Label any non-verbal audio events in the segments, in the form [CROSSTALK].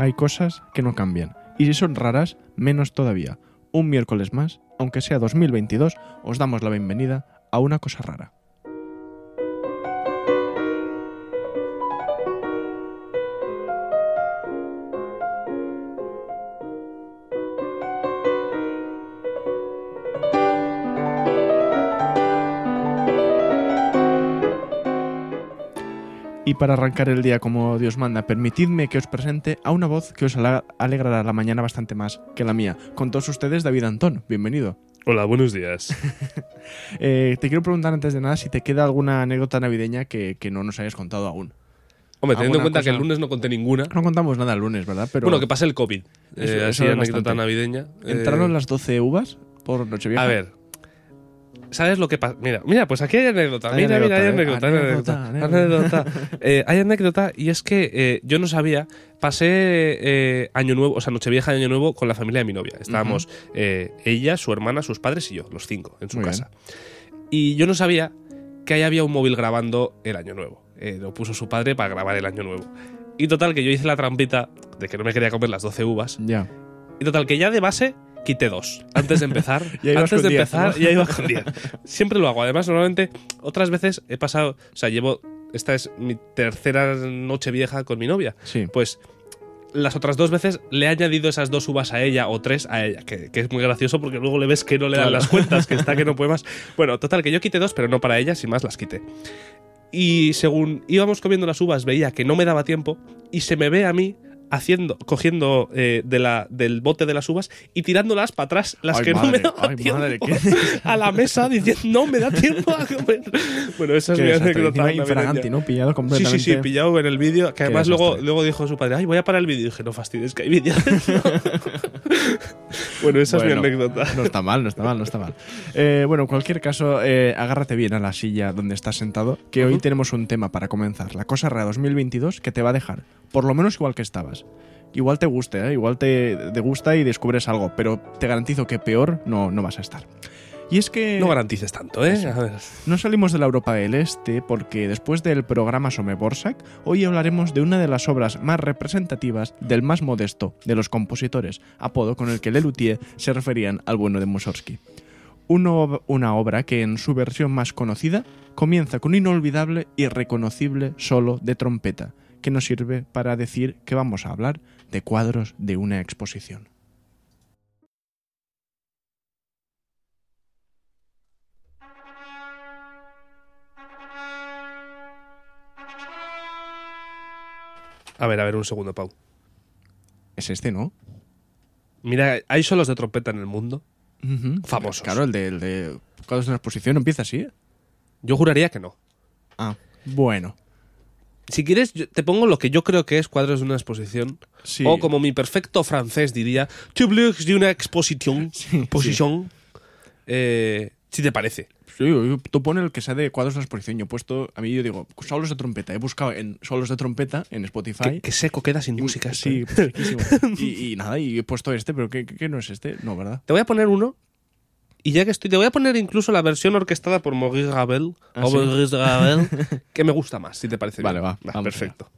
hay cosas que no cambian. Y si son raras, menos todavía. Un miércoles más, aunque sea 2022, os damos la bienvenida a una cosa rara. Y para arrancar el día como Dios manda, permitidme que os presente a una voz que os alegrará la mañana bastante más que la mía. Con todos ustedes, David Antón, bienvenido. Hola, buenos días. [LAUGHS] Eh, te quiero preguntar antes de nada si te queda alguna anécdota navideña que, que no nos hayas contado aún. Hombre, teniendo en ¿Alguna cuenta que el lunes no conté ninguna. No contamos nada el lunes, ¿verdad? Pero Bueno, que pase el COVID. Eso- Eh, eso así es anécdota bastante. navideña. Eh, ¿Entraron las 12 uvas por Nochevieja? A ver. ¿Sabes lo que pasa? Mira, mira, pues aquí hay anécdota. Hay mira, mira, hay anécdota, anécdota. ¿eh? Anécdota, anécdota, anécdota. Eh, hay anécdota y es que eh, yo no sabía. Pasé eh, Año Nuevo, o sea, Nochevieja y Año Nuevo con la familia de mi novia. Estábamos ella, su hermana, sus padres y yo, los cinco, en su Muy casa. Y yo no sabía que ahí había un móvil grabando el Año Nuevo. Lo puso su padre para grabar el Año Nuevo. Y total, que yo hice la trampita de que no me quería comer las 12 uvas. Ya. Y total, que ya de base quité dos. Antes de empezar. [LAUGHS] Antes de 10, empezar, ¿no? [LAUGHS] ya iba con 10. Siempre lo hago. Además, normalmente, otras veces he pasado. O sea, llevo. Esta es mi tercera noche vieja con mi novia. Sí. Pues. Las otras dos veces le he añadido esas dos uvas a ella o tres a ella, que, que es muy gracioso porque luego le ves que no le dan Claro. las cuentas, que está que no [LAUGHS] puede más. Bueno, total, que yo quité dos, pero no para ella, sin más las quité. Y según íbamos comiendo las uvas, veía que no me daba tiempo y se me ve a mí haciendo, cogiendo eh, de la, del bote de las uvas y tirándolas para atrás, las Ay, que no me daban tiempo, madre, [LAUGHS] a la mesa diciendo no me da tiempo a comer. Bueno, esa es mi anécdota. ¿no? Pillado Sí, completamente. sí, sí, pillado en el vídeo. Que además luego, luego dijo su padre, ay, voy a parar el vídeo. Y dije, no fastidies, que hay vídeo. [LAUGHS] [LAUGHS] bueno, esa Bueno, es mi anécdota. No está mal, no está mal, no está mal. Eh, bueno, en cualquier caso, eh, agárrate bien a la silla donde estás sentado, que hoy tenemos un tema para comenzar. La cosa rara 2022 que te va a dejar, por lo menos igual que estabas. Igual te guste, ¿eh? igual te, te gusta y descubres algo, pero te garantizo que peor no, no vas a estar. Y es que No garantices tanto, ¿eh? A ver. no salimos de la Europa del Este porque después del programa Someborsak, hoy hablaremos de una de las obras más representativas del más modesto de los compositores, apodo con el que Lelutier se referían al bueno de Mussorgsky. Una obra que en su versión más conocida comienza con un inolvidable y reconocible solo de trompeta, que nos sirve para decir que vamos a hablar de cuadros de una exposición. A ver, a ver, un segundo, Pau. Es este, ¿no? Mira, hay solos de trompeta en el mundo. Famosos. Claro, el de, el de cuadros de una exposición empieza así, ¿eh? Yo juraría que no. Ah, bueno. Si quieres, te pongo lo que yo creo que es cuadros de una exposición. Sí. O como mi perfecto francés diría, tableaux de una exposición. [LAUGHS] Sí. Eh, si te parece. Yo- tú pones el que sea de cuadros de exposición. Yo he puesto, a mí yo digo, solos de trompeta. He buscado en solos de trompeta en Spotify. Qué, qué seco queda sin Y- música. Sí, ¿eh? pues, [LAUGHS] y, y nada, y he puesto este, pero ¿qué, qué- no es este? No, ¿verdad? Te voy a poner uno. Y ya que estoy, te voy a poner incluso la versión orquestada por Maurice Ravel. ¿Ah, o sí? Maurice Ravel, [LAUGHS] que me gusta más, si te parece Vale, bien. va, vamos perfecto.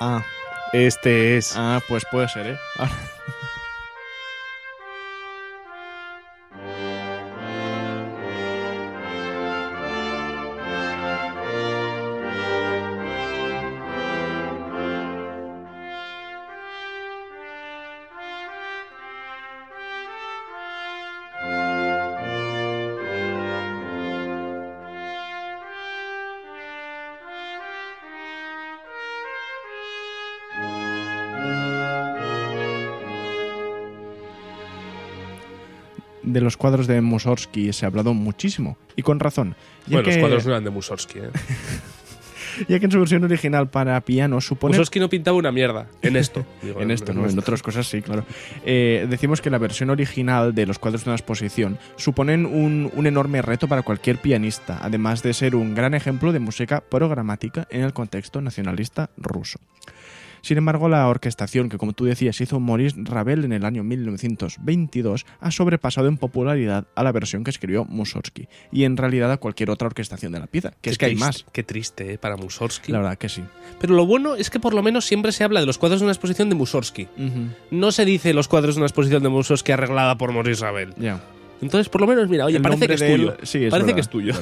Ah, Este es. ah pues puede ser, ¿eh? [LAUGHS] De los cuadros de Mussorgsky se ha hablado muchísimo, y con razón. Bueno, que, los cuadros no eran de Mussorgsky. ¿eh? [LAUGHS] ya que en su versión original para piano supone Mussorgsky no pintaba una mierda. En esto. [LAUGHS] digo, En esto, ¿no? En otras cosas sí, claro. Eh, decimos que la versión original de los cuadros de una exposición suponen un, un enorme reto para cualquier pianista, además de ser un gran ejemplo de música programática en el contexto nacionalista ruso. Sin embargo, la orquestación que, como tú decías, hizo Maurice Ravel en el año 1922 ha sobrepasado en popularidad a la versión que escribió Mussorgsky y en realidad a cualquier otra orquestación de la pieza, que Qué es que hay triste- más. Qué triste ¿eh? para Mussorgsky. La verdad que sí. Pero lo bueno es que por lo menos siempre se habla de los cuadros de una exposición de Mussorgsky. No se dice los cuadros de una exposición de Mussorgsky arreglada por Maurice Ravel. Ya. Entonces, por lo menos, mira, oye, El parece que es tuyo. él- sí, es parece verdad, que es tuyo.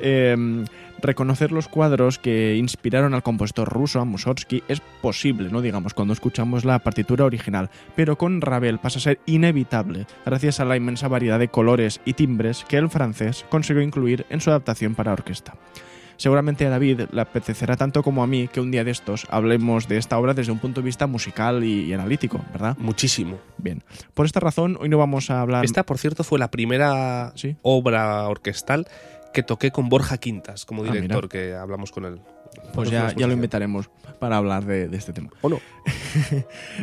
es. [LAUGHS] Reconocer los cuadros que inspiraron al compositor ruso, a Mussorgsky, es posible, ¿no? Digamos, cuando escuchamos la partitura original. Pero con Ravel pasa a ser inevitable, gracias a la inmensa variedad de colores y timbres que el francés consiguió incluir en su adaptación para orquesta. Seguramente a David le apetecerá tanto como a mí que un día de estos hablemos de esta obra desde un punto de vista musical y, y analítico, ¿verdad? Muchísimo. Bien. Por esta razón, hoy no vamos a hablar... Esta, por cierto, fue la primera Sí. obra orquestal que toqué con Borja Quintas como Ah, director, que hablamos con él. Pues ya, ya lo invitaremos para hablar de, de este tema. ¿O no? [LAUGHS]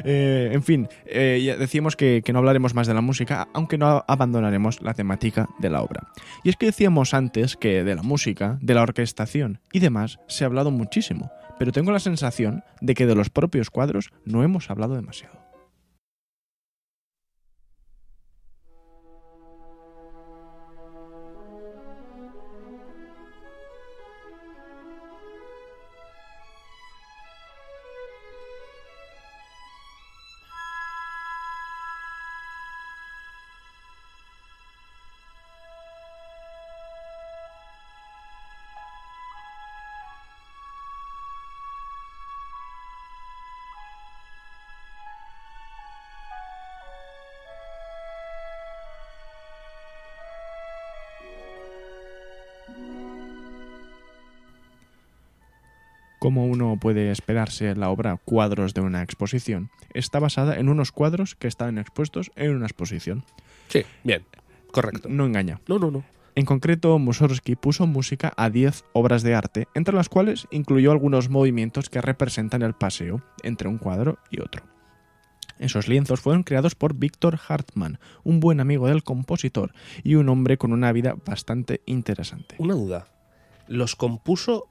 Eh, en fin, eh, ya decíamos que, que no hablaremos más de la música, aunque no abandonaremos la temática de la obra. Y es que decíamos antes que de la música, de la orquestación y demás se ha hablado muchísimo, pero tengo la sensación de que de los propios cuadros no hemos hablado demasiado. Como uno puede esperarse, la obra Cuadros de una exposición está basada en unos cuadros que están expuestos en una exposición. Sí, bien. Correcto. No engaña. No, no, no. En concreto, Mussorgsky puso música a 10 obras de arte, entre las cuales incluyó algunos movimientos que representan el paseo entre un cuadro y otro. Esos lienzos fueron creados por Víctor Hartmann, un buen amigo del compositor y un hombre con una vida bastante interesante. Una duda. ¿Los compuso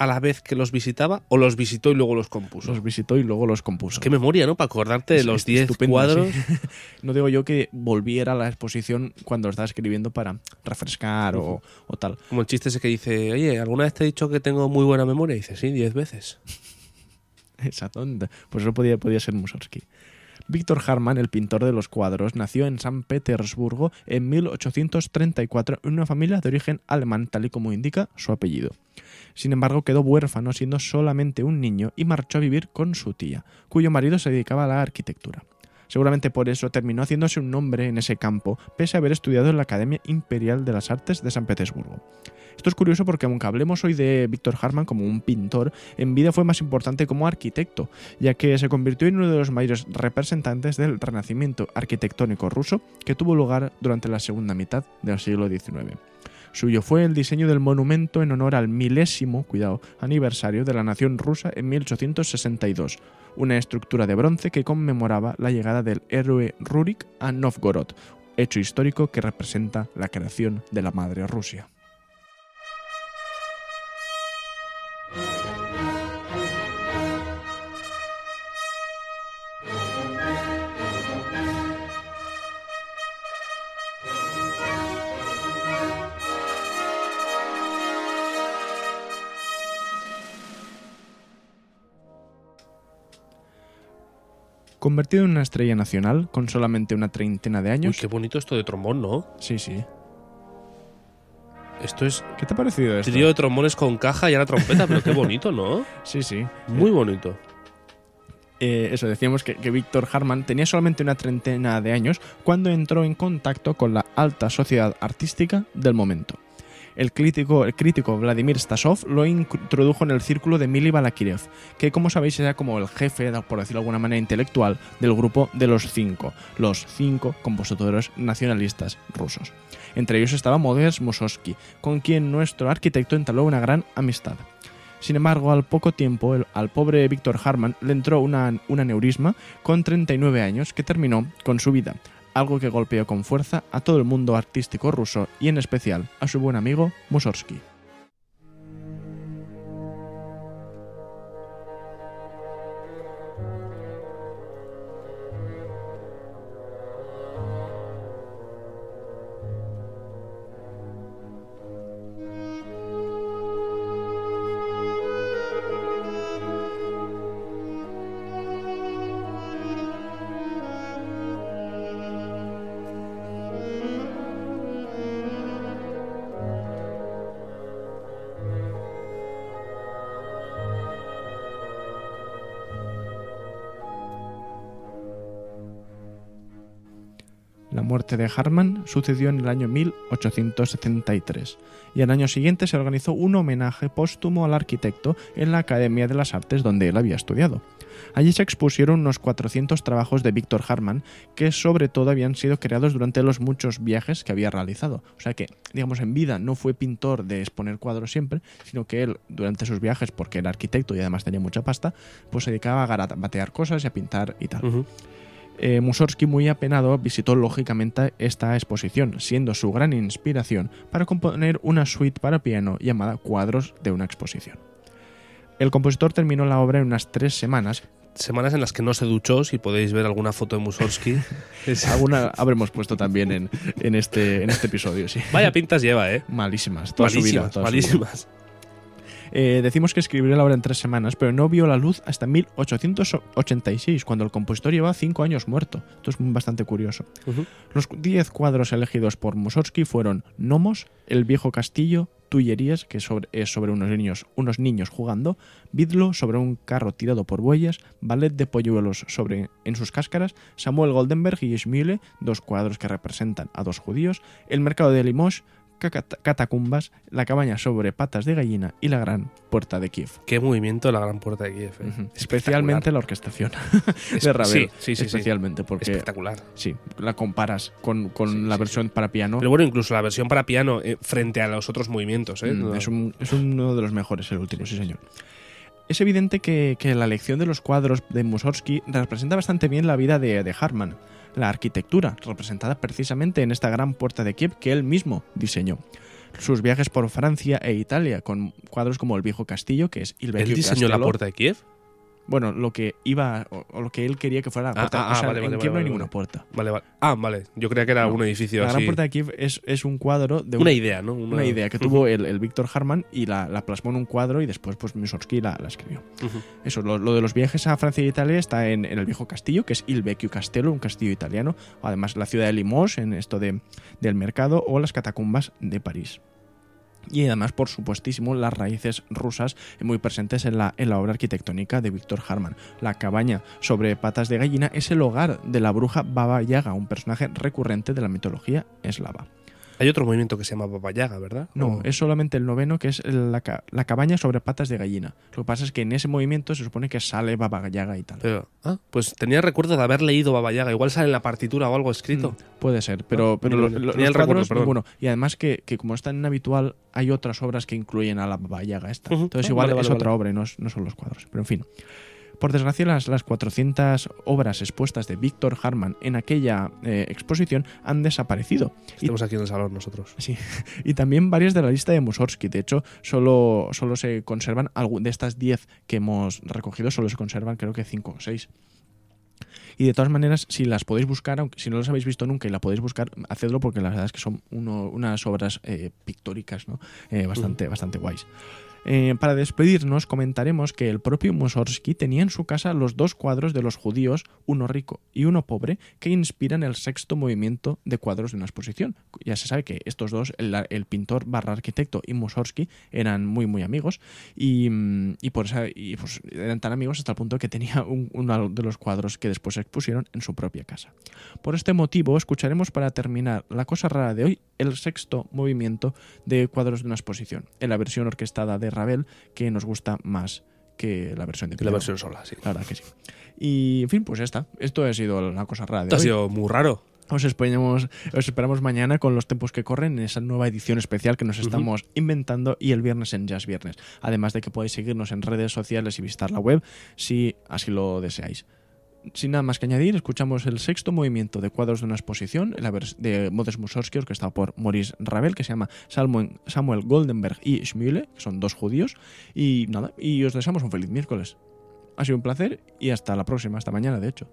a la vez que los visitaba o los visitó y luego los compuso? Los visitó y luego los compuso. Qué memoria, ¿no? Para acordarte de los es 10 estupendo, cuadros. sí. [LAUGHS] No digo yo que volviera a la exposición cuando estaba escribiendo para refrescar o, o tal. Como el chiste ese que dice, oye, ¿alguna vez te he dicho que tengo muy buena memoria? Y dice, sí, 10 veces. [LAUGHS] Exactamente. Pues eso podía, podía ser Mussorgsky. Víctor Hartmann, el pintor de los cuadros, nació en San Petersburgo en 1834 en una familia de origen alemán, tal y como indica su apellido. Sin embargo, quedó huérfano siendo solamente un niño y marchó a vivir con su tía, cuyo marido se dedicaba a la arquitectura. Seguramente por eso terminó haciéndose un nombre en ese campo, pese a haber estudiado en la Academia Imperial de las Artes de San Petersburgo. Esto es curioso porque aunque hablemos hoy de Víctor Hartmann como un pintor, en vida fue más importante como arquitecto, ya que se convirtió en uno de los mayores representantes del renacimiento arquitectónico ruso que tuvo lugar durante la segunda mitad del siglo XIX. Suyo fue el diseño del monumento en honor al milésimo, cuidado, aniversario de la nación rusa en 1862, una estructura de bronce que conmemoraba la llegada del héroe Rurik a Novgorod, hecho histórico que representa la creación de la madre Rusia. Convertido en una estrella nacional con solamente una treintena de Uy, años. qué bonito esto de trombón, ¿no? Sí, sí. Esto es ¿Qué te ha parecido esto? trío de trombones con caja y ahora trompeta, pero qué bonito, ¿no? [LAUGHS] Sí, sí. Muy bonito. Eh, eso, decíamos que, que Víctor Hartmann tenía solamente una treintena de años cuando entró en contacto con la alta sociedad artística del momento. El crítico, Vladimir Stasov lo introdujo en el círculo de Mili Balakirev, que como sabéis era como el jefe, por decirlo de alguna manera intelectual, del grupo de los cinco, los cinco compositores nacionalistas rusos. Entre ellos estaba Modest Mussorgsky, con quien nuestro arquitecto entabló una gran amistad. Sin embargo, al poco tiempo, el- al pobre Víctor Hartmann le entró un aneurisma con 39 años que terminó con su vida, algo que golpeó con fuerza a todo el mundo artístico ruso y en especial a su buen amigo Mussorgsky. La muerte de Harman sucedió en el año 1873 y al año siguiente se organizó un homenaje póstumo al arquitecto en la Academia de las Artes donde él había estudiado. Allí se expusieron unos 400 trabajos de Víctor Harman que sobre todo habían sido creados durante los muchos viajes que había realizado. O sea que, digamos, en vida no fue pintor de exponer cuadros siempre, sino que él durante sus viajes, porque era arquitecto y además tenía mucha pasta, pues se dedicaba a garabatear cosas y a pintar y tal. Eh, Mussorgsky, muy apenado, visitó lógicamente esta exposición, siendo su gran inspiración para componer una suite para piano llamada Cuadros de una exposición. El compositor terminó la obra en unas tres semanas. Semanas en las que no se duchó, si podéis ver alguna foto de Mussorgsky. [LAUGHS] Alguna habremos puesto también en, en este, en este episodio, sí. Vaya pintas lleva, ¿eh? Malísimas, toda su vida. malísimas, su vida. Eh, decimos que escribió la obra en tres semanas, pero no vio la luz hasta 1886, cuando el compositor llevaba cinco años muerto. Esto es bastante curioso. Los diez cuadros elegidos por Mussorgsky fueron Nomos, El viejo castillo, Tullerías, que sobre- es sobre unos niños, unos niños jugando, Vidlo sobre un carro tirado por bueyes, Ballet de polluelos sobre en sus cáscaras, Samuel Goldenberg y Schmühle, dos cuadros que representan a dos judíos, El mercado de Limoges, Catacumbas, La cabaña sobre patas de gallina y La gran puerta de Kiev. Qué movimiento la gran puerta de Kiev. ¿eh? Especialmente la orquestación [LAUGHS] Es- de Ravel. Sí, sí, sí, sí. especialmente porque Espectacular. sí, la comparas con, con Sí, la sí, versión para piano. Pero bueno, incluso la versión para piano eh, frente a los otros movimientos. ¿eh? Mm, No- es, un- es uno de los mejores, el último, sí, señor. Es evidente que, que la elección de los cuadros de Mussorgsky representa bastante bien la vida de, de Hartmann, la arquitectura, representada precisamente en esta gran puerta de Kiev que él mismo diseñó. Sus viajes por Francia e Italia, con cuadros como El viejo castillo, que es Il ¿Él Vecchio diseñó la puerta de Kiev? Bueno, lo que iba, o, o lo que él quería que fuera la Ah, puerta. ah, o sea, vale, en vale, Kiev vale, no hay ninguna puerta. Vale, vale. Ah, vale. Yo creía que era No. un edificio La así. gran puerta de Kiev es, es un cuadro de un- Una idea, ¿no? una idea que tuvo el, el Víctor Harman y la, la plasmó en un cuadro y después pues Mussorgsky la, la escribió. Eso, lo, lo de los viajes a Francia e Italia está en, en el viejo castillo, que es Il Vecchio Castello, un castillo italiano, además la ciudad de Limoges, en esto de, del mercado, o las catacumbas de París. Y además, por supuestísimo, las raíces rusas muy presentes en la, en la obra arquitectónica de Víctor Harman. La cabaña sobre patas de gallina es el hogar de la bruja Baba Yaga, un personaje recurrente de la mitología eslava. Hay otro movimiento que se llama Baba Yaga, ¿verdad? No, O- es solamente el noveno, que es la, ca- la cabaña sobre patas de gallina. Lo que pasa es que en ese movimiento se supone que sale Baba Yaga y tal. Pero, ah, pues tenía recuerdo de haber leído Baba Yaga. Igual sale en la partitura o algo escrito. Mm, Puede ser, pero, Ah, pero los recuerdo, perdón. ninguno. Y además que, que como es tan inhabitual, hay otras obras que incluyen a la Baba Yaga esta. Entonces Ah, igual vale, es vale, otra obra y no, es- no son los cuadros. Pero en fin. Por desgracia, las, las 400 obras expuestas de Víctor Harman en aquella eh, exposición han desaparecido. Y Estamos aquí en el salón nosotros. Sí, [LAUGHS] y también varias de la lista de Mussorgsky. De hecho, solo, solo se conservan, de estas 10 que hemos recogido, solo se conservan creo que 5 o 6. Y de todas maneras, si las podéis buscar, aunque si no las habéis visto nunca y la podéis buscar, hacedlo porque la verdad es que son uno- unas obras eh, pictóricas ¿no? Eh, bastante, bastante guays. Eh, para despedirnos, comentaremos que el propio Mussorgsky tenía en su casa los dos cuadros de los judíos, uno rico y uno pobre, que inspiran el sexto movimiento de cuadros de una exposición. Ya se sabe que estos dos, el, pintor barra arquitecto y Mussorgsky, eran muy, muy amigos y, mm, y por esa, y pues eran tan amigos hasta el punto que tenía un- uno de los cuadros que después expusieron en su propia casa. Por este motivo, escucharemos para terminar la cosa rara de hoy el sexto movimiento de cuadros de una exposición, en la versión orquestada de Ravel, que nos gusta más que la versión de Que la versión sola, sí. La verdad que sí. Y, en fin, pues ya está. Esto ha sido la cosa rara de Esto ha hoy. sido muy raro. Os esperamos, os esperamos mañana con los tiempos que corren en esa nueva edición especial que nos estamos inventando y el viernes en Jazz Viernes. Además de que podéis seguirnos en redes sociales y visitar la web si así lo deseáis. Sin nada más que añadir, escuchamos el sexto movimiento de cuadros de una exposición de Modest Mussorgsky, orquestado por Maurice Ravel, que se llama Samuel Goldenberg y Schmühle, que son dos judíos. Y nada, y os deseamos un feliz miércoles. Ha sido un placer y hasta la próxima, hasta mañana, de hecho.